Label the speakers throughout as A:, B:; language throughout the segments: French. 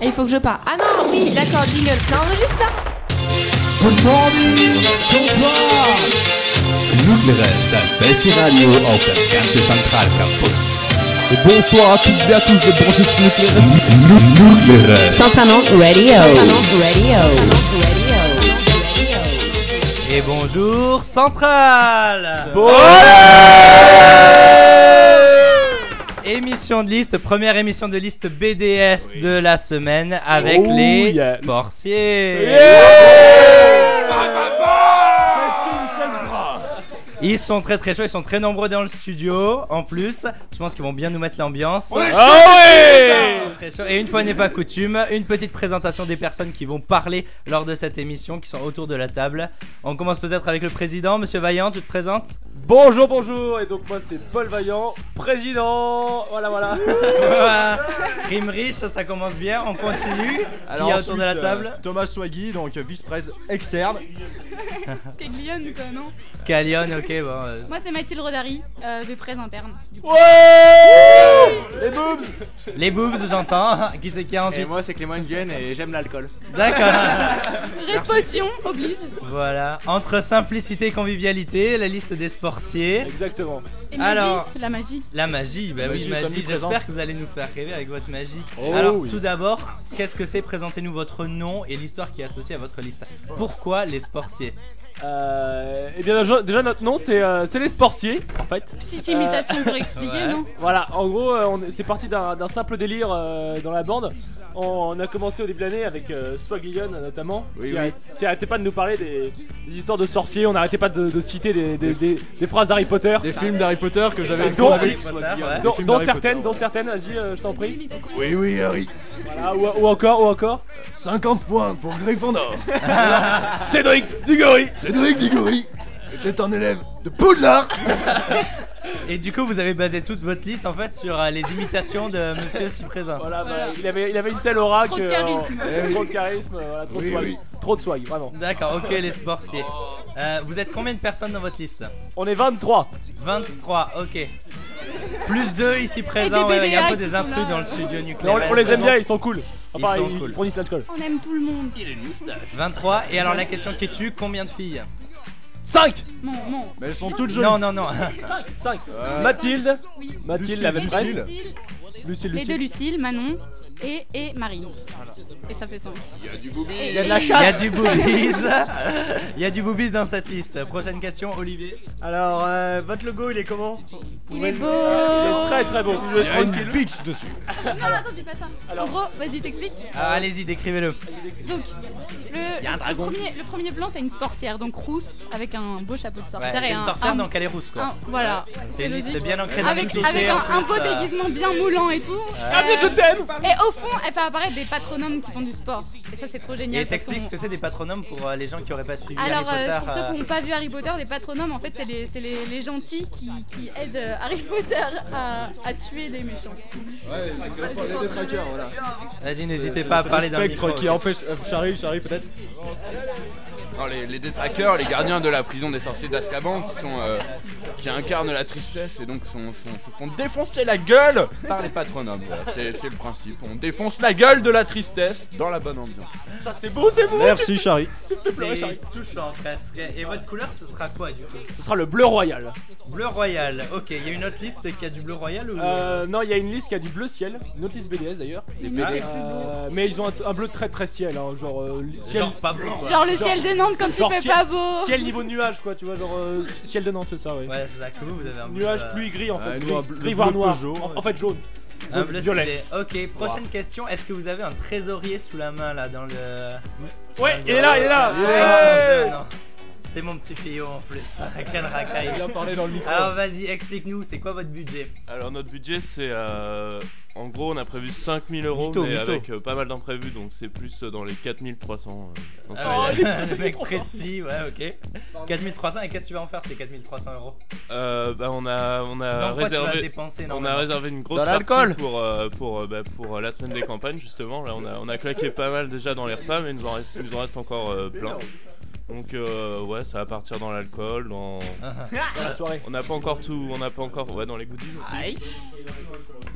A: Et il faut que je parle. Ah non, oui, d'accord, jingle. Ça enregistre là
B: Good morning, Central!
C: Nucleares, das beste Radio auf das ganze Zentralcampus.
B: Et bonsoir à toutes et à tous de brancher sur Nucléaire.
C: Nucleares.
A: Centranon Radio. Centranon Radio.
D: Et bonjour Centrale Émission de liste, première émission de liste BDS de la semaine avec
B: Oh,
D: les
B: yeah.
D: sportiers. Ils sont très très chauds, ils sont très nombreux dans le studio en plus. Je pense qu'ils vont bien nous mettre l'ambiance. Chaud. Et une fois n'est pas coutume, une petite présentation des personnes qui vont parler lors de cette émission, qui sont autour de la table. On commence peut-être avec le président, Monsieur Vaillant, tu te présentes?
E: Bonjour, bonjour, et donc moi c'est Paul Vaillant, président, voilà voilà.
D: Voilà. Rime riche, ça, ça commence bien, on continue. qui est autour de la table
F: euh, Thomas Swaggy, donc euh, vice-presse externe.
G: Scaglione, toi, non
D: Scallion, ok, bon. euh,
G: Moi, c'est Mathilde Rodari, euh, V-Presse interne. Du coup.
F: Les boobs
D: Les boobs, j'entends. Qui c'est qui a
H: Et
D: ensuite
H: moi c'est Clément Nguyen et j'aime l'alcool.
D: D'accord.
G: Respotion, oblige.
D: voilà. Entre simplicité et convivialité, la liste des sportiers.
E: Exactement.
G: Et magie,
D: Alors.
G: la magie.
D: La magie, bah oui, magie. J'espère que vous allez nous faire rêver avec votre magie.
F: Oh
D: Alors,
F: oui.
D: tout d'abord, qu'est-ce que c'est Présentez-nous votre nom et l'histoire qui est associée à votre liste. Pourquoi les sportiers?
E: Euh, et bien déjà, notre nom c'est euh, c'est les sportiers en fait.
G: Petite imitation pour expliquer,
D: ouais.
G: non
E: Voilà, en gros euh, c'est parti d'un simple délire euh, dans la bande. On, on a commencé au début de l'année avec euh, Swagion notamment,
F: Oui,
E: qui,
F: oui.
E: a- qui arrêtait pas de nous parler des, des histoires de sorciers, on n'arrêtait pas de, de citer des, des- des- des phrases d'Harry Potter.
F: Des films d'Harry Potter que j'avais
E: Dont-
D: ouais.
E: Dont,
F: films
E: dont
F: d'Harry
E: certaines,
F: Potter.
E: dont certaines, vas-y, euh, je t'en prie.
F: Oui, oui, Harry.
E: Voilà, ou, ou encore, ou encore.
F: 50 points pour Gryffondor.
E: Cédric Diggory
F: Cédric Diggory était un élève de Poudlard.
D: Et du coup, vous avez basé toute votre liste en fait sur euh, les imitations de Monsieur si présent.
E: Voilà, bah, il, avait, il avait une telle aura
G: Trop
E: que.
G: de charisme.
E: euh, trop de charisme, euh, voilà, trop
F: Oui,
E: de swag.
F: oui.
E: Trop de swag, vraiment.
D: D'accord, ok, les sportiers. Euh, vous êtes combien de personnes dans votre liste?
E: On est 23.
D: 23, ok. Plus 2 ici présents, ouais, il y a un
G: BDA
D: peu
G: qui
D: des
G: sont
D: intrus
G: là.
D: dans le studio
E: Mais
D: nucléaire.
E: on, on les aime bien, ils sont cool. Enfin,
D: Ils
E: ils,
D: sont cool.
E: fournissent l'alcool.
G: On aime tout le monde.
D: 23, et alors la question qui tue, combien de filles?
E: 5
G: Non, non.
F: Mais elles sont toutes jolies.
D: Non, non, non.
E: 5 5 Mathilde,
G: Oui.
E: Mathilde
F: Lucille,
E: la
F: Lucille.
E: maîtresse,
G: Lucille,
E: Lucille,
G: les deux
E: Lucille.
G: Lucille, Manon et, et Marie. Et ça fait 5.
H: Il
G: y a de
D: Il
G: la
D: y a du boobies. Il y a du boobies dans cette liste. Prochaine question, Olivier.
H: Alors, euh, votre logo il est comment?
G: Il est beau.
E: Il est très très beau.
F: Il y a une bitch dessus.
G: Non, attends, dis pas ça.
E: Alors.
G: En gros, vas-y, t'expliques.
D: Ah, Allez-y, décrivez-le.
G: Donc, le,
E: y a un
G: le
E: dragon.
G: premier, le premier plan, c'est une sorcière, donc rousse, avec un beau chapeau de
D: Ouais,
G: sorcière
D: c'est
G: et
D: une
G: un.
D: sorcière
G: un-
D: donc elle est rousse quoi.
G: un- voilà.
D: C'est une liste bien ancrée dans les
G: Avec,
D: clichés.
G: avec un, beau
D: euh,
G: déguisement bien moulant et tout.
E: Ah, mais je t'aime
G: Et au fond, elle fait apparaître des patronomes qui font du sport. Et ça, c'est trop génial.
D: Et t'expliques ce que c'est des patronomes pour euh, les gens qui auraient pas suivi
G: Alors,
D: Harry
G: euh,
D: Potter.
G: pour ceux
D: euh,
G: qui n'ont pas vu Harry Potter, des patronomes, en fait, c'est les, c'est les, les gentils qui, qui aident euh, Harry Potter à, à tuer les méchants.
F: Ouais, les détraqueurs, voilà.
D: Vas-y, n'hésitez pas à parler le
F: Spectre
D: micro.
F: qui empêche. euh, Charlie, Charlie peut-être
I: Non, les, les détraqueurs, les gardiens de la prison des sorciers d'Azkaban qui sont euh, qui incarnent la tristesse et donc se font défoncer la gueule par les patronomes. Voilà, c'est, le principe. On défonce la gueule de la tristesse dans la bonne ambiance.
E: Ça c'est beau, c'est beau
F: Merci, Charlie.
D: C'est touchant presque. Et votre couleur, ce sera quoi du coup
E: Ce sera le bleu royal.
D: Bleu royal. Ok, il y a une autre liste qui a du bleu royal ou
E: Euh, non, il y a une liste qui a du bleu ciel, une autre liste BDS d'ailleurs.
G: Beau.
E: Euh, mais ils ont un, un bleu très très ciel, hein, genre euh, ciel,
D: Genre pas blanc. quoi.
G: Genre le ciel de Nantes quand il fait
E: ciel-
G: pas beau.
E: ciel niveau nuage quoi, tu vois, genre euh, ciel de Nantes, c'est ça, ouais.
D: Ouais, c'est ça que vous, vous avez un bleu,
E: Nuage,
D: euh,
E: pluie, gris en fait,
F: nous,
E: gris, voire noir.
F: Peugeot.
E: En, en fait jaune.
D: Un bleu
E: violet.
D: stylé. Ok, prochaine question. Est-ce que vous avez un trésorier sous la main là dans le.
E: Ouais, il est là, il est là.
D: Ah. C'est mon petit fillot en plus. Quel racaille.
F: Il a parlé dans le micro.
D: Alors vas-y, explique-nous, c'est quoi votre budget?
J: Alors notre budget c'est euh, en gros on a prévu 5000 euros
D: Mytho,
J: mais avec euh, pas mal d'imprévus donc c'est plus euh, dans les 4300. euh, dans ce
D: Ah
J: cas-là.
D: ouais, le mec précis, ouais, ok. 4300 et qu'est-ce que tu vas en faire de ces 4300 euros?
J: Euh, bah on a on a
D: Dans quoi tu vas
J: réservé
D: dépenser
J: on a réservé une grosse
H: Dans
J: partie pour euh, pour euh, bah, pour euh, la semaine des campagnes justement là on a on a claqué pas mal déjà dans les repas mais il nous en reste, nous en reste encore euh, plein. Donc euh, ouais ça va partir dans l'alcool dans
E: Dans la soirée.
J: on n'a pas encore tout on n'a pas encore ouais dans les goodies aussi.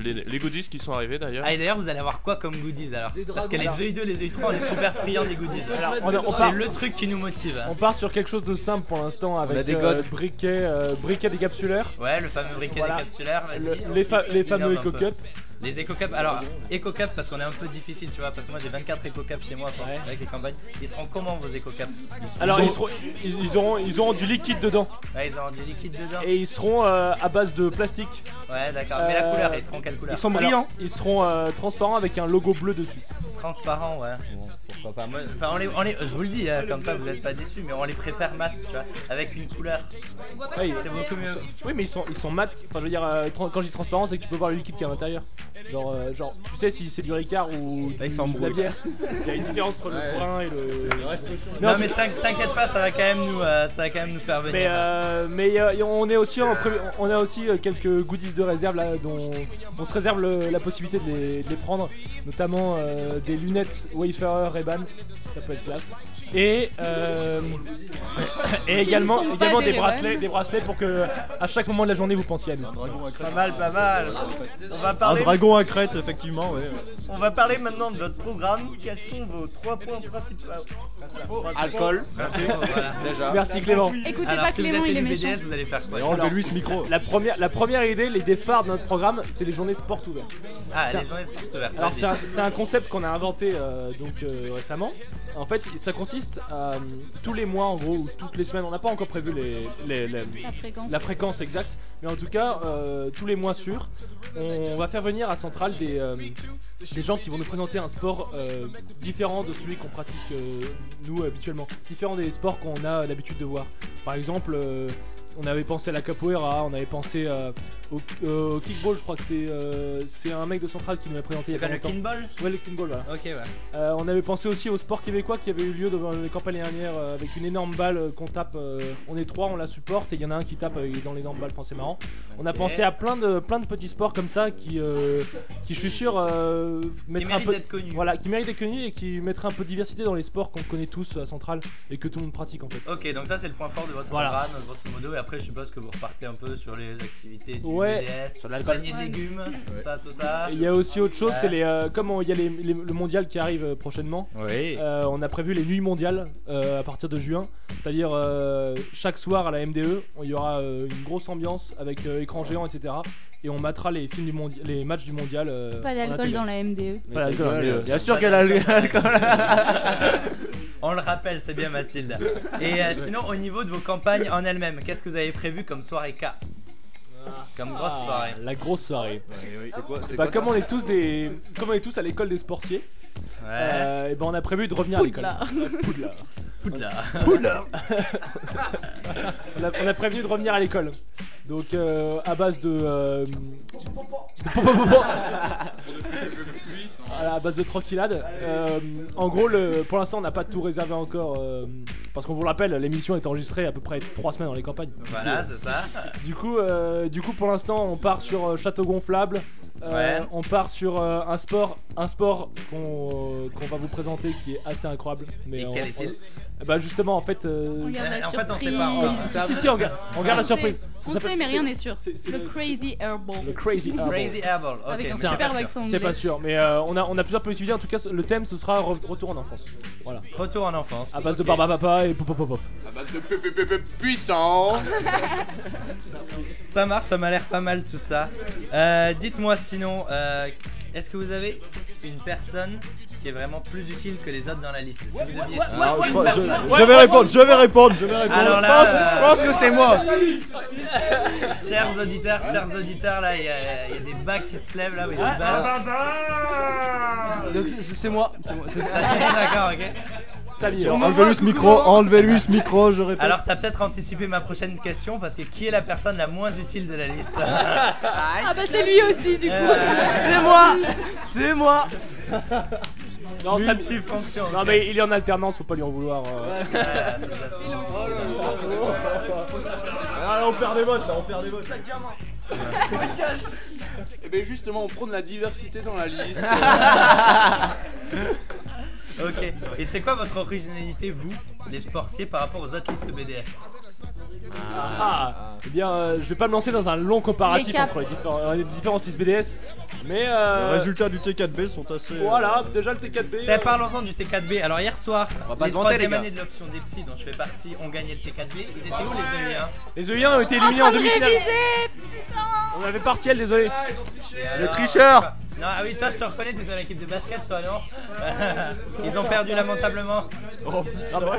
J: les, les goodies qui sont arrivés d'ailleurs.
D: Ah et d'ailleurs vous allez avoir quoi comme goodies alors Parce que les œils 2 les œils 3 on est super friands des goodies.
E: Alors, on a- on
D: c'est le truc qui nous motive.
E: On part sur quelque chose de simple pour l'instant avec
H: a des
E: euh, briquet, euh, briquet décapsuleur.
D: Ouais le fameux briquet
E: Voilà.
D: décapsulaire, vas-y.
E: Le- les, fa- les fameux. Eco Cup.
D: Les Eco Cup, alors Eco Cup parce qu'on est un peu difficile tu vois, parce que moi j'ai 24 Eco Cup chez moi
E: Ouais.
D: avec les campagnes. Ils seront comment vos Eco Cup ils, seront-
E: Alors
D: ils
E: ils,
D: ont-
E: seront- ils- ils auront, ils auront du liquide dedans
D: Ouais, ils auront du liquide dedans.
E: et ils seront euh, à base de plastique.
D: Ouais d'accord, mais la
E: Euh,
D: couleur, ils seront quelle couleur?
H: Ils sont
E: Alors,
H: brillants.
E: ils seront euh, transparents avec un logo bleu dessus.
D: Transparent, ouais. Bon, pourquoi pas. Moi, enfin, on les, on les- je vous le dis, hein, comme ça vous n'êtes pas déçus, mais on les préfère mat, tu vois, avec une couleur.
E: Ouais,
D: C'est beaucoup mieux.
E: Oui, mais ils sont, ils sont mat. Enfin, je veux dire, euh, quand je dis transparent, c'est que tu peux voir le liquide qui est à l'intérieur. Genre, euh, genre, tu sais si c'est du Ricard ou du- de la bière. Il y a une différence entre le brun et le.
D: Non
E: tout
D: mais t'in- t'inquiète pas, ça va quand même nous, euh, ça va quand même nous faire venir.
E: Mais, euh, mais euh, on est aussi en pré- on a aussi euh, quelques goodies de réserve là dont on se réserve le- la possibilité de les, de les prendre, notamment euh, des lunettes Wayfarer Ray-Ban, ça peut être classe. Et, euh, et également,
G: ne sont pas
E: également
G: des
E: des
G: Ray-Ban.
E: bracelets, des bracelets pour que à chaque moment de la journée vous pensiez à nous.
H: Pas mal, pas mal. On va parler,
B: dragon à crête, effectivement, ouais.
H: on va parler maintenant de votre programme. Quels sont vos trois points principaux?
I: Alcool,
D: Merci. Voilà.
I: déjà.
E: Merci Clément.
G: Écoutez
D: Alors
G: pas
D: si vous
G: Clément,
D: êtes
G: il est
D: élu
G: méchant.
D: BDS, vous allez faire quoi?
B: Enlevez-lui ce micro.
E: La première, la première idée, les défards de notre programme, c'est les journées sport ouvertes.
D: Ah, les journées sports ouvertes.
E: Alors c'est un, c'est un concept qu'on a inventé euh, donc euh, récemment. En fait, ça consiste à euh, tous les mois en gros ou toutes les semaines. On n'a pas encore prévu les, les- les-
G: La fréquence.
E: la fréquence exacte, mais en tout cas euh, tous les mois sûrs, on va faire venir à Centrale des, euh, des gens qui vont nous présenter un sport euh, différent de celui qu'on pratique euh, nous habituellement, différent des sports qu'on a l'habitude de voir. Par exemple. on avait pensé à la capoeira, on avait pensé euh, au, euh, au kickball, je crois que c'est euh, c'est un mec de Centrale qui nous l'a présenté il y a pas
D: le
E: longtemps.
D: kinball
E: Ouais, le kickball, voilà.
D: Ok, ouais.
E: Euh, on avait pensé aussi au sport québécois qui avait eu lieu devant les campagnes dernières euh, avec une énorme balle euh, qu'on tape. euh, on est trois, on la supporte et il y en a un qui tape euh, dans l'énorme balle. Enfin, c'est marrant. On a
D: Ok.
E: pensé à plein de, plein de petits sports comme ça qui, euh, qui je suis sûr, euh,
D: Qui
E: mettraient un
D: mérite
E: peu.
D: d'être connu.
E: Voilà, qui méritent d'être connus et qui mettraient un peu de diversité dans les sports qu'on connaît tous à Centrale et que tout le monde pratique en fait.
D: Ok, donc ça c'est le point fort de votre
E: Voilà.
D: programme, grosso modo. Et après, je suppose que vous repartez un peu sur les activités du
E: Ouais.
D: BDS,
H: Sur l'alcool.
D: panier de légumes, tout ça, tout ça.
E: Il y a aussi autre chose,
D: Ouais.
E: c'est les, euh, comme on- il y a les- les- le mondial qui arrive euh, prochainement.
D: Oui.
E: Euh, on a prévu les nuits mondiales euh, à partir de juin, c'est-à-dire euh, chaque soir à la MDE, il y aura euh, une grosse ambiance avec euh, écran géant, etc. Et on matera les films du mondi- les matchs du mondial. euh,
G: Pas
E: en
G: d'alcool dans la MDE.
E: Pas d'alcool dans la MDE.
H: Bien sûr qu'elle a l'alcool.
D: On le rappelle, c'est bien Mathilde. Et euh, sinon, au niveau de vos campagnes en elles-mêmes, qu'est-ce que vous avez prévu comme soirée K? Comme grosse
E: Ah,
D: soirée.
E: La grosse soirée. Bah, comme on est tous des, comme on est tous à l'école des sportiers,
D: Ouais.
E: euh, et ben on a prévu de revenir à l'école.
G: Poudlard.
E: Poudlard.
D: Poudlard.
E: on, a, on a prévenu de revenir à l'école. Donc euh, à base de, euh, Voilà, à base de tranquillade. Euh, en gros, le, pour l'instant, on n'a pas tout réservé encore. euh, parce qu'on vous le rappelle, l'émission est enregistrée à peu près 3 semaines dans les campagnes.
D: Voilà, c'est ça.
E: Du coup, euh, du coup, pour l'instant, on part sur euh, château gonflable. Euh,
D: Ouais.
E: On part sur euh, un sport, un sport qu'on euh, qu'on va vous présenter qui est assez incroyable. Mais
D: Et
E: on-
D: quel est-il
E: on- Bah justement, en fait. euh,
G: On garde la
D: En fait, on sait
G: surprise.
D: pas encore.
E: si, si, si, on garde, on garde la surprise. Ça
G: On
E: s'appelle-
G: sait, mais rien n'est sûr.
E: c'est- c'est
G: Le
E: le-
G: Crazy Airball.
E: Le Crazy Airball.
D: Crazy Airball. Ok,
G: Avec un
D: mais c'est
G: super
D: pas sûr.
G: accent
E: C'est
G: anglais.
E: pas sûr, mais euh, on, a, on a plusieurs possibilités. En tout cas, le thème ce sera re- retour en enfance. Voilà.
D: Retour en enfance.
E: À base de barba papa et pop pop pop.
I: À base de pu-
D: Ça marche, ça m'a l'air pas mal tout ça. Euh, Dites-moi sinon, euh, est-ce que vous avez une personne qui est vraiment plus utile que les autres dans la liste? Si vous deviez citer
B: Alors, je,
D: une
B: je-
D: personne-
B: je vais répondre, je vais répondre, je vais répondre.
D: Alors
H: Je
D: là,
H: pense,
D: euh,
H: je pense que c'est moi.
D: chers auditeurs, chers auditeurs, là, il y, a- il y a des bacs qui se lèvent là, c'est bas.
H: Donc, c'est c'est moi. c'est moi, c'est ça.
D: D'accord, ok.
B: Enlevez-lui ce micro, enlevez-lui ce micro, je répète.
D: Alors, t'as peut-être anticipé ma prochaine question parce que qui est la personne la moins utile de la liste
G: Ah bah c'est lui aussi du coup.
H: C'est moi. C'est moi.
E: Non, Samy-
D: Multifonction.
E: non, mais il est en alternance, faut pas lui en vouloir. euh.
D: Ça.
B: Ah, on perd des votes là, on perd des votes.
I: Et bien justement, on prend de la diversité dans la liste.
D: Ok. Et c'est quoi votre originalité, vous, les sportiers, par rapport aux autres listes BDS
E: Ah, Eh bien, euh, je vais pas me lancer dans un long comparatif
A: Les caps.
E: entre les différents, euh, les différents styles BDS, mais euh,
B: Les résultats du T4B sont assez. euh,
E: Voilà, déjà le T4B.
D: Eh, Parlons-en du T4B. Alors hier soir,
F: va pas
D: les
F: se vanter,
D: troisième
F: les gars.
D: années de l'option des psys dont je fais partie ont gagné le T4B. Ils étaient où les EI1
E: Les EI1 ont été
G: En
E: éliminés en
G: train de
E: demi-finale.
G: réviser
E: On avait partiel, désolé.
B: Le tricheur
D: Non, ah oui, toi je te reconnais, t'es dans l'équipe de basket, toi, non? Ils ont perdu lamentablement.
B: Oh putain, vrai?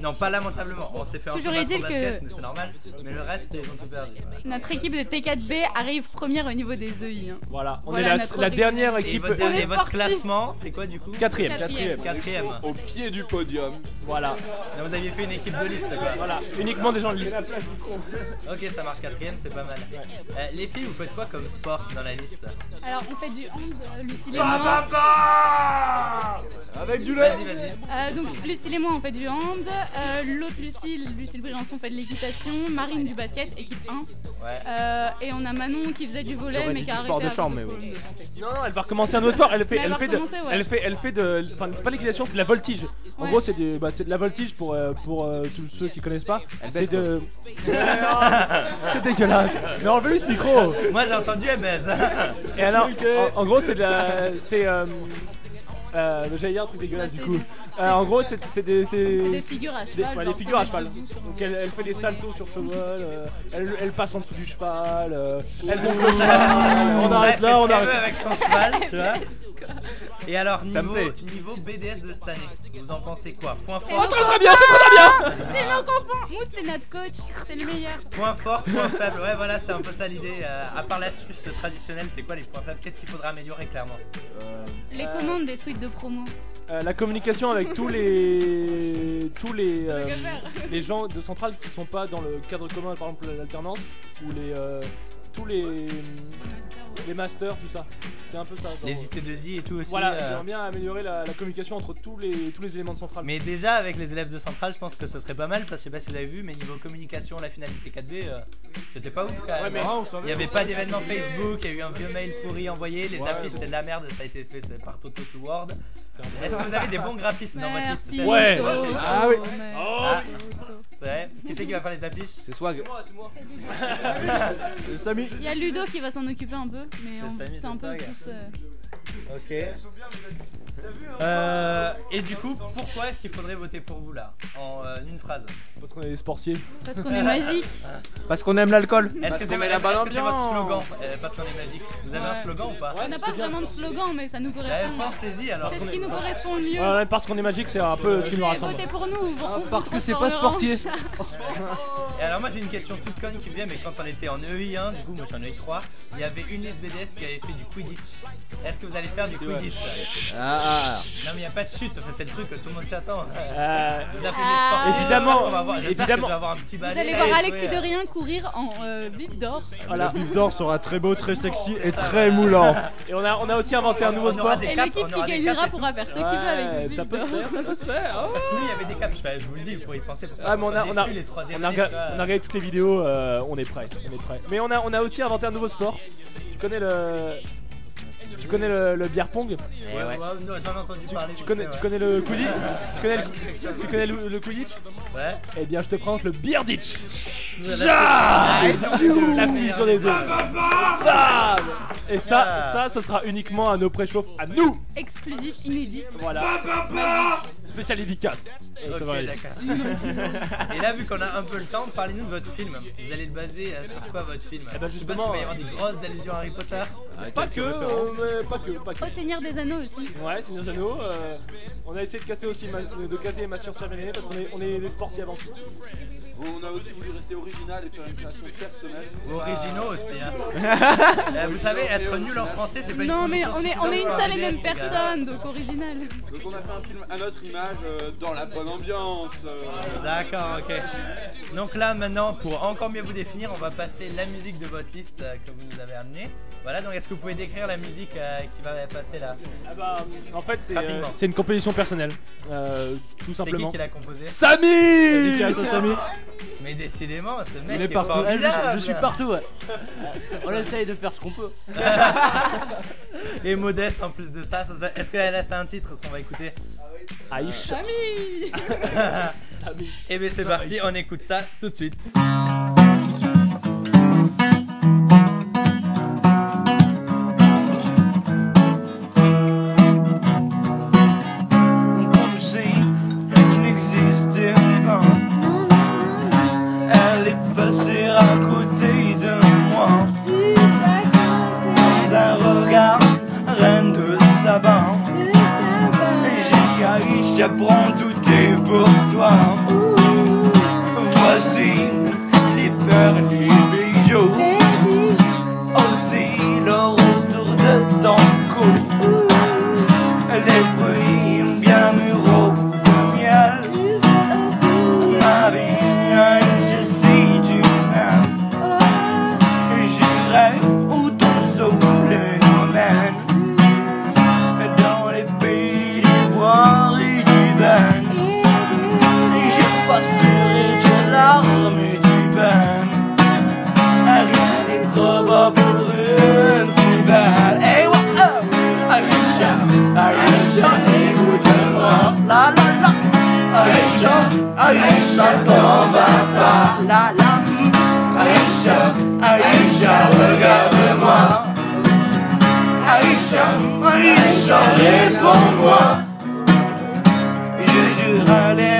D: Non, pas lamentablement. On s'est fait un peu
G: est-il
D: au basket,
G: que-
D: mais c'est normal. Mais le reste, ils ont tout perdu.
G: Notre équipe de T4B arrive première au niveau des EI. hein.
E: Voilà, on
G: Voilà
E: est la,
G: notre
E: la
G: rythme.
E: dernière
D: Et
E: équipe.
D: votre,
G: est
D: votre
G: sportif.
D: classement, c'est quoi du coup
E: Quatrième.
G: Quatrième.
D: Quatrième.
I: Au pied du podium.
E: Voilà,
D: Non, vous aviez fait une équipe de liste, quoi.
E: voilà, uniquement des gens de liste.
D: Ok, ça marche quatrième, c'est pas mal. Euh, les filles, vous faites quoi comme sport dans la liste
G: Alors on fait du hand, euh, Lucille et
E: Ah,
G: moi.
B: Avec du lait
D: Vas-y, vas-y.
G: Euh, donc Lucille et moi on fait du hand, euh, l'autre Lucille, Lucille Briançon fait de l'équitation, Marine du basket, équipe 1.
D: Ouais.
G: Euh, et on a Manon qui faisait du volet mais qui a arrêté
F: sport de chambre, mais.
G: Covid.
E: Non, non, elle va recommencer un autre sport. Elle fait,
G: Mais elle
E: elle
G: va
E: fait de,
G: recommencer, ouais.
E: elle fait, elle fait de, enfin c'est pas l'équitation, c'est de la voltige. En
G: Ouais.
E: gros, c'est du, bah, c'est de la voltige pour euh, pour euh, tous ceux qui connaissent pas.
F: Elle
E: C'est de, c'est dégueulasse. Mais enlevez lui ce micro.
D: Moi j'ai entendu elle baise.
E: Et alors, en, en gros, c'est de la, c'est euh, euh, j'allais dire un truc dégueulasse
G: Bah,
E: du
G: c'est
E: coup. Euh, en gros, c'est c'est des,
G: des figures à
E: des-
G: cheval.
E: ouais, des figures à cheval. Donc elle, elle fait des saltos sur cheval, euh, elle, elle passe en dessous du cheval, euh, elle monte le cheval.
B: On arrête là, on arrête.
D: avec son cheval, tu vois. Et alors, niveau, niveau BDS de cette année, vous en pensez quoi? Point fort,
G: nos
E: Très très bien, c'est très bien.
G: C'est nos copains Mousse c'est notre coach, c'est le meilleur.
D: point fort, point faible. Ouais, voilà, c'est un peu ça l'idée. Euh, à part l'astuce traditionnelle, c'est quoi les points faibles? Qu'est-ce qu'il faudra améliorer clairement?
G: Les commandes des suites de promo.
E: Euh, la communication avec tous les tous les euh, les gens de centrale qui sont pas dans le cadre commun, par exemple l'alternance ou les euh, tous les les masters, tout ça. C'est un peu ça. genre.
D: Les IT2I et tout aussi.
E: Voilà,
D: euh,
E: j'aimerais bien améliorer la, la communication entre tous les tous les éléments de centrale.
D: Mais déjà, avec les élèves de Centrale, je pense que ce serait pas mal. Parce que je sais pas si vous avez vu, mais niveau communication, la finalité 4B, euh, c'était pas ouf quand même.
E: Ouais, mais-
B: Ah.
D: Il n'y avait pas d'événement Facebook, il y a eu un vieux mail pourri envoyé, les
B: Ouais,
D: affiches c'était de la merde, ça a été fait par Toto sous Word. Est-ce que vous avez des bons graphistes dans votre liste
G: Merci.
E: Ouais.
G: Toto,
B: Ah oui.
D: Ah, c'est vrai Qui c'est qui va faire les affiches
F: C'est swag.
B: C'est Samy.
G: Il y a Ludo qui va s'en occuper un peu, mais
D: C'est
G: on-
D: Samy,
G: c'est
D: c'est
G: un peu tous. euh,
D: Ok. Euh, et du coup, pourquoi est-ce qu'il faudrait voter pour vous là En euh, une phrase?
E: Parce qu'on est des sportiers.
G: Parce qu'on est magique.
B: Parce qu'on aime l'alcool.
D: Est-ce que c'est
F: bonne
D: est-ce que c'est votre slogan euh, Parce qu'on est magique. Vous avez un slogan ou pas
G: On n'a pas vraiment de slogan, mais ça nous correspond.
D: Pensez-y alors.
G: C'est ce qui nous correspond le mieux.
E: Ouais, parce qu'on est magique, c'est un peu ce qui nous rassemble.
G: votez pour nous. on
F: parce que c'est pas sportier.
D: Et alors moi j'ai une question toute conne qui me vient mais quand on était en EI1 du coup moi je suis en EI3 il y avait une liste BDS qui avait fait du Quidditch Est-ce que vous allez faire du Quidditch
F: Ah, ah,
D: Non mais il a pas de chute c'est le truc que tout le monde s'y attend
E: Euh,
D: Vous appelez
G: Ah.
D: les sportifs
E: Évidemment,
D: va avoir- j'espère que
E: évidemment.
D: je vais avoir un petit
G: Vous
D: balai
G: allez
D: là,
G: voir
D: et
G: Alexis
D: jouer,
G: de
D: euh,
G: rien courir en euh, vif d'or.
E: voilà.
B: Le vif d'or sera très beau, très sexy et très moulant.
E: Et on a, on a aussi inventé un nouveau sport.
G: Et l'équipe qui gagnera pourra faire ce qu'il veut avec le vif
E: ça peut se faire, ça peut se faire. oh.
D: Parce que nous il y avait des caps je, vous le dis vous pourrez y penser parce que
E: Ah, mais on a, on a,
D: déçus les troisièmes
E: on a regardé toutes les vidéos, euh, on est prêt, on est prêt. Mais on a, on a aussi inventé un nouveau sport. Tu connais le, connais le, le bière pong
D: ouais, ouais, j'en ai entendu parler
E: Tu connais, tu connais le Quidditch Tu connais, le, tu connais le, le Quidditch
D: Ouais
E: Eh bien, je te présente le Beer Ditch.
D: Ah,
E: La fusion des deux. Bam Et ça, ça, ce sera uniquement à nos préchauffes, à nous.
G: Exclusif, inédit.
E: Voilà. Spécial efficace.
D: Ok, d'accord. Et là, vu qu'on a un peu le temps, parlez-nous de votre film. Vous allez le baser euh, sur quoi votre film
E: Eh ben,
D: Je suppose qu'il va y avoir des
E: justement,
D: grosses allusions à Harry Potter.
E: Pas que, euh, mais pas que, pas que.
G: Au Seigneur des Anneaux aussi.
E: Ouais, c'est nos anneaux. euh, on a essayé de casser aussi ma- de caser ma science Chamélinet parce qu'on est, on est des sportifs avant tout.
I: On a aussi voulu rester original et faire une création personnelle.
D: Originaux aussi. Hein. Euh, vous savez, être nul en français, c'est pas une
G: Non, mais
D: condition
G: on est,
D: suffisante
G: on est une
D: pour
G: seule et même
D: gars.
G: personne, donc original.
I: Donc on a fait un film à notre image, euh, dans la bonne ambiance. euh,
D: D'accord, ok. Donc là, maintenant, pour encore mieux vous définir, on va passer la musique de votre liste euh, que vous nous avez amenée. Voilà, donc est-ce que vous pouvez décrire la musique qui va passer là?
E: Ah bah, en fait, c'est euh, une composition personnelle. Euh, tout
D: C'est qui
E: simplement.
D: qui l'a composé
E: Samy
B: Dédicace à Samy.
D: Mais décidément, ce mec
B: Il est partout.
D: formidable.
F: Je suis partout, ouais. On essaye de faire ce qu'on peut.
D: Et modeste en plus de ça. ça- ça- Est-ce que là c'est un titre ce qu'on va écouter?
E: Aïcha.
G: Samy
D: Et bien c'est parti, on écoute ça tout de suite.
K: Aïcha, Aïcha, regarde-moi. Aïcha, Aïcha, réponds-moi. Je jurerai les mots,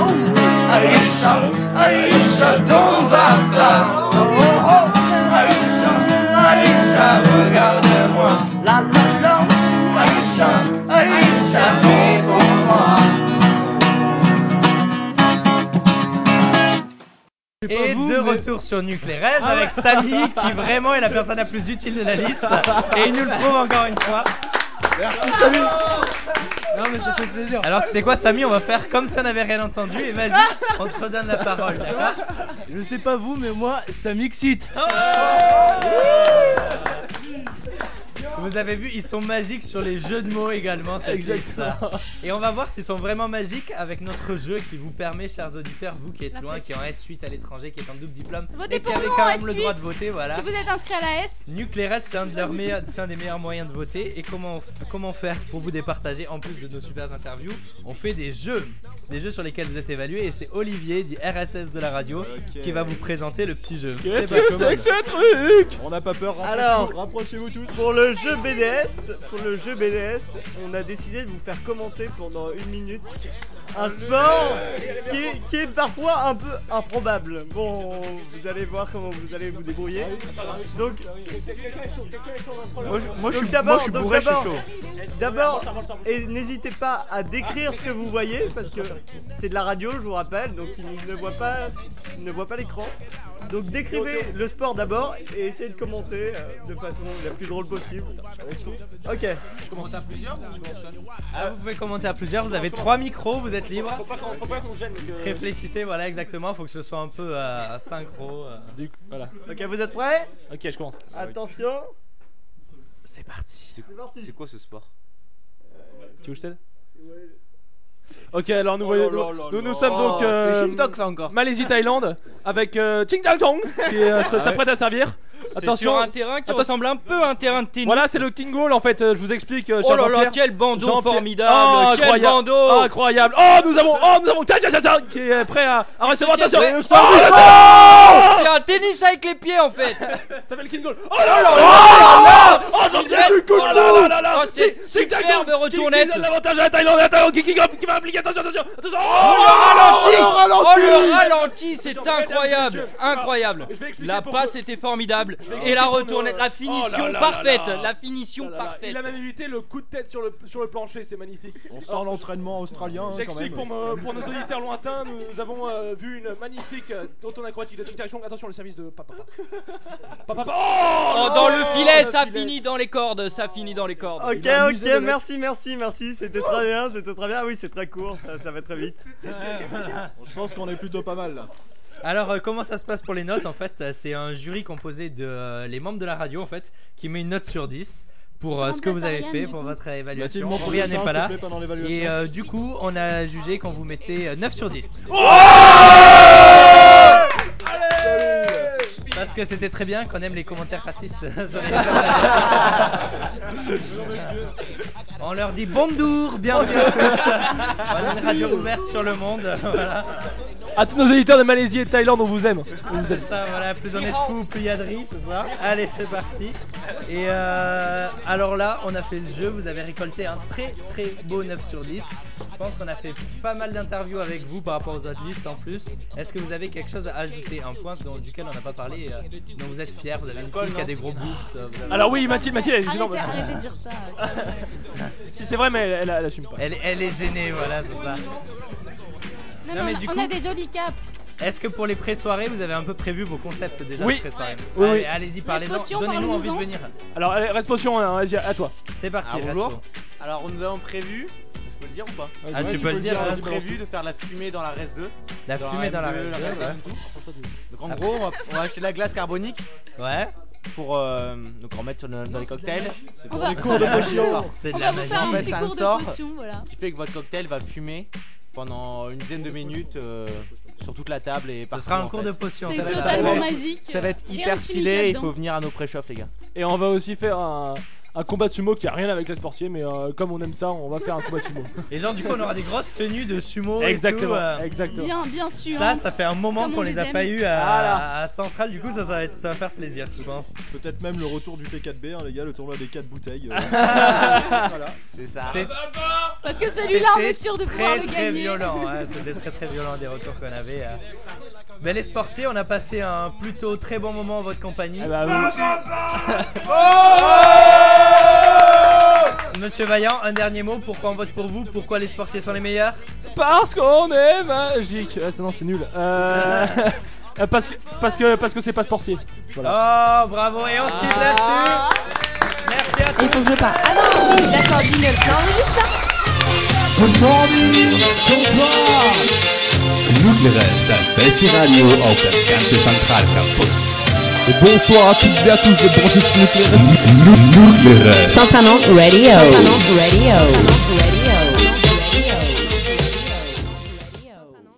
K: oh. Aïcha, Aïcha, t'en vas pas. Oh, oh, oh. Aïcha, Aïcha, regarde-moi. La la la. Aïcha, Aïcha, réponds-moi.
D: Et de retour sur Nuclérez avec Samy qui vraiment est la personne la plus utile de la liste et il nous le prouve encore une fois.
B: Merci Samy
E: Non mais ça fait plaisir.
D: Alors tu sais quoi Samy, on va faire comme si on n'avait rien entendu et vas-y, on te redonne la parole, d'accord?
E: Je sais pas vous, mais moi, ça m'excite.
D: Vous avez vu, ils sont magiques sur les jeux de mots également, cette
E: Exactement.
D: liste-là. Et on va voir s'ils sont vraiment magiques avec notre jeu qui vous permet, chers auditeurs, vous qui êtes
G: La
D: loin, qui est en S8 à l'étranger, qui est en double diplôme
G: Votez
D: et qui
G: pour
D: avez
G: nous
D: quand
G: en
D: même le
G: S8.
D: droit de voter, voilà.
G: Si vous êtes inscrit à la S,
D: Nuclérez, c'est un, de leurs meilleurs- c'est un des meilleurs moyens de voter. Et comment, on f- comment faire pour vous départager en plus de nos super interviews? On fait des jeux, des jeux sur lesquels vous êtes évalués. Et c'est Olivier, dit RSS de la radio, qui va vous présenter le petit jeu.
B: Qu'est-ce
D: pas
B: que c'est que ce truc? On n'a pas peur,
H: Alors,
B: rapprochez-vous tous.
H: Pour le jeu BDS, pour le jeu BDS, on a décidé de vous faire commenter pendant une minute un sport qui est, qui est parfois un peu improbable. Bon, vous allez voir comment vous allez vous débrouiller. Donc,
B: Moi, je- moi, je
H: donc
B: suis-
H: d'abord,
B: moi, je suis
H: donc
B: bourré, je suis
H: d'abord-
B: chaud.
H: D'abord, et n'hésitez pas à décrire ce que vous voyez parce que c'est de la radio, je vous rappelle, donc ils ne voient pas, ils ne voient pas l'écran. Donc décrivez le sport d'abord et essayez de commenter euh, de façon la plus drôle possible. Ok.
E: Je commence à plusieurs ou je commence seul
D: Ah, vous pouvez commenter à plusieurs, vous avez trois micros, vous êtes libre.
E: Faut pas qu'on faut pas qu'on gêne. donc, euh,
D: Réfléchissez, voilà exactement, faut que ce soit un peu euh, synchro. euh.
E: Du- Voilà.
H: Ok, vous êtes prêts?
E: Ok, je commence.
H: Attention.
D: C'est parti.
H: C'est parti.
L: C'est quoi ce sport?
E: Tu veux que je t'aide? Ok, alors nous, voyons, nous, sommes donc
L: Oh,
E: euh,
L: c'est Shintok, ça, encore.
E: Malaisie Thaïlande avec euh, Ching Dang Tong qui euh,
L: Ah
E: s'apprête à servir.
M: C'est sur un terrain qui ressemble un peu à un terrain de tennis.
E: Voilà, c'est le King Ball en fait. euh, je vous explique. euh,
M: Oh là là, quel bandeau formidable,
E: Oh,
M: quel
E: incroyable,
M: bandeau.
E: Incroyable. Oh, nous avons, oh, nous avons, tiens, tiens, tiens, qui est prêt à, à recevoir. Attention.
M: c'est
E: Oh,
M: Oh,
E: oh
M: un tennis avec les pieds en fait.
E: Ça s'appelle King Ball.
M: Oh là là
E: Oh,
M: là
E: oh, j'en sais plus, coup de
M: Oh là là
E: Oh,
M: C'est superbe retournette
E: l'avantage à la Thaïlande, la qui, va appliquer. Attention, attention, attention.
M: Oh le ralenti Oh le ralenti, c'est
E: Attention,
M: incroyable. Incroyable La passe était formidable Et la retournette, la
E: Oh
M: finition
E: là là
M: parfaite
E: là là.
M: La finition
E: Oh là là.
M: parfaite
E: Il a même évité le coup de tête sur le, sur le plancher, c'est magnifique.
B: On sent l'entraînement australien
E: J'explique pour, pour nos auditeurs lointains, nous avons euh, vu une magnifique euh, automne acrobatique de Ching Chong. Attention, le service de papa. Papa. Papa. Oh,
M: Oh
E: non,
M: dans le filet,
E: le
M: ça
E: filet.
M: finit dans les cordes, ça finit dans les cordes
H: Ok, ok, merci, merci, merci. C'était très bien, c'était très bien. Oui, c'est très court, ça, ça va très vite.
B: Je pense qu'on est plutôt pas mal là.
D: Alors euh, comment ça se passe pour les notes en fait? Euh, C'est un jury composé de euh, les membres de la radio en fait qui met une note sur 10 pour euh, ce que vous avez fait, pour votre évaluation. Aurélien
B: le
D: n'est pas
B: s'il te
D: là.
B: plaît, pendant l'évaluation.
D: Et euh, du coup, on a jugé qu'on vous mettait euh, 9 sur 10. Parce que c'était très bien qu'on aime les commentaires racistes sur les On leur dit bonjour, bienvenue à tous. On est une radio ouverte sur le monde. Voilà.
E: À tous nos éditeurs de Malaisie et de Thaïlande, on vous aime. On vous aime.
D: ça, voilà, plus on est de fous, plus il y a de riz, c'est ça Allez, c'est parti. Et euh, alors là, on a fait le jeu, vous avez récolté un très très beau 9 sur 10. Je pense qu'on a fait pas mal d'interviews avec vous par rapport aux autres listes en plus. Est-ce que vous avez quelque chose à ajouter Un point dont- duquel on n'a pas parlé, euh, dont vous êtes fier, vous avez une fille qui a des gros boobs. euh, vous avez-
E: Alors oui, Mathilde, Mathilde, elle est gênante.
G: Arrêtez, arrêtez de dire ça.
E: Si c'est vrai, mais elle, elle, elle assume pas.
D: Elle, elle est gênée, voilà, c'est ça.
G: Non,
D: Non, mais
G: mais on,
D: du
G: a- on
D: coup-
G: a des jolis caps.
D: Est-ce que pour les pré-soirées, vous avez un peu prévu vos concepts déjà
E: Oui.
D: de pré-soirée
E: Oui,
D: Allez,
E: oui.
D: Allez-y, parlez-en,
G: potions,
D: donnez-nous envie de
G: parlez-nous-en.
D: venir.
E: Alors, allez, reste potion, hein, vas-y, à toi.
D: C'est parti,
L: Ah, bonjour. Alors nous avons prévu, je peux le dire ou pas
D: Ah, tu peux le dire,
L: On a prévu de faire la fumée dans la RES 2.
D: La
L: Dans
D: fumée dans la
L: M2,
D: RES 2,
L: RES
D: ouais.
L: 1 et tout. Donc en gros, on va, on va acheter de la glace carbonique.
D: Ouais.
L: Pour euh, donc en mettre sur nos- dans les cocktails. C'est
G: On
L: pour
G: va-
L: les cours de potion.
D: C'est
G: On
D: de
G: va
D: la
G: vous
D: magie.
G: faire un
L: un
G: cours de
L: sort
G: potion, voilà.
L: qui fait que votre cocktail va fumer pendant une dizaine de minutes euh, sur toute la table et
D: Ce
L: partout,
D: sera un
L: en
D: cours
L: fait.
D: de potion.
G: C'est
D: ça va être-
G: totalement
L: ça va être-
G: magique.
L: Ça va être
G: Rien
L: hyper
G: de chimique
L: stylé, il
G: là-dedans.
L: faut venir à nos préchauffes les gars.
E: Et on va aussi faire un, un combat de sumo qui a rien avec les sportiers, mais euh, comme on aime ça, on va faire un combat de sumo.
D: Et genre, du coup, on aura des grosses tenues de sumo. et
E: Exactement,
D: tout, euh.
E: exactement.
G: Bien, bien sûr.
D: Ça, ça fait un moment qu'on
G: on
D: les
G: les
D: a pas eu à,
E: Voilà.
D: à Centrale. Du coup, ça, ça, va être, ça va faire plaisir, je pense.
B: Peut-être même le retour du T4B, hein, les gars, le tournoi des 4 bouteilles. euh. voilà.
L: C'est ça.
D: C'est
G: Parce que celui-là, on est sûr de pouvoir
D: très
G: le
D: très
G: gagner.
D: violent. hein, C'était très très violent des retours qu'on avait. euh. Mais les sportiers, on a passé un plutôt très bon moment en votre compagnie.
E: Ah bah oui.
D: Monsieur Vaillant, un dernier mot. Pourquoi on vote pour vous? Pourquoi les sportiers sont les meilleurs?
E: Parce qu'on est magique. Ah, non, c'est nul. Euh, parce que parce que parce que c'est pas sportier. Voilà.
D: Oh, bravo. Et on se quitte là-dessus. Merci à
A: Il faut que je parle. Ah non, oui, d'accord, enregistre là
C: Good morning, Sonntag! Fluggerät, das beste Radio auf das ganze Zentralcampus.
F: Et bonsoir à toutes et à tous de brancher sur nucléaire.
C: Fluggerät.
A: Santanon Radio. Santanon Radio.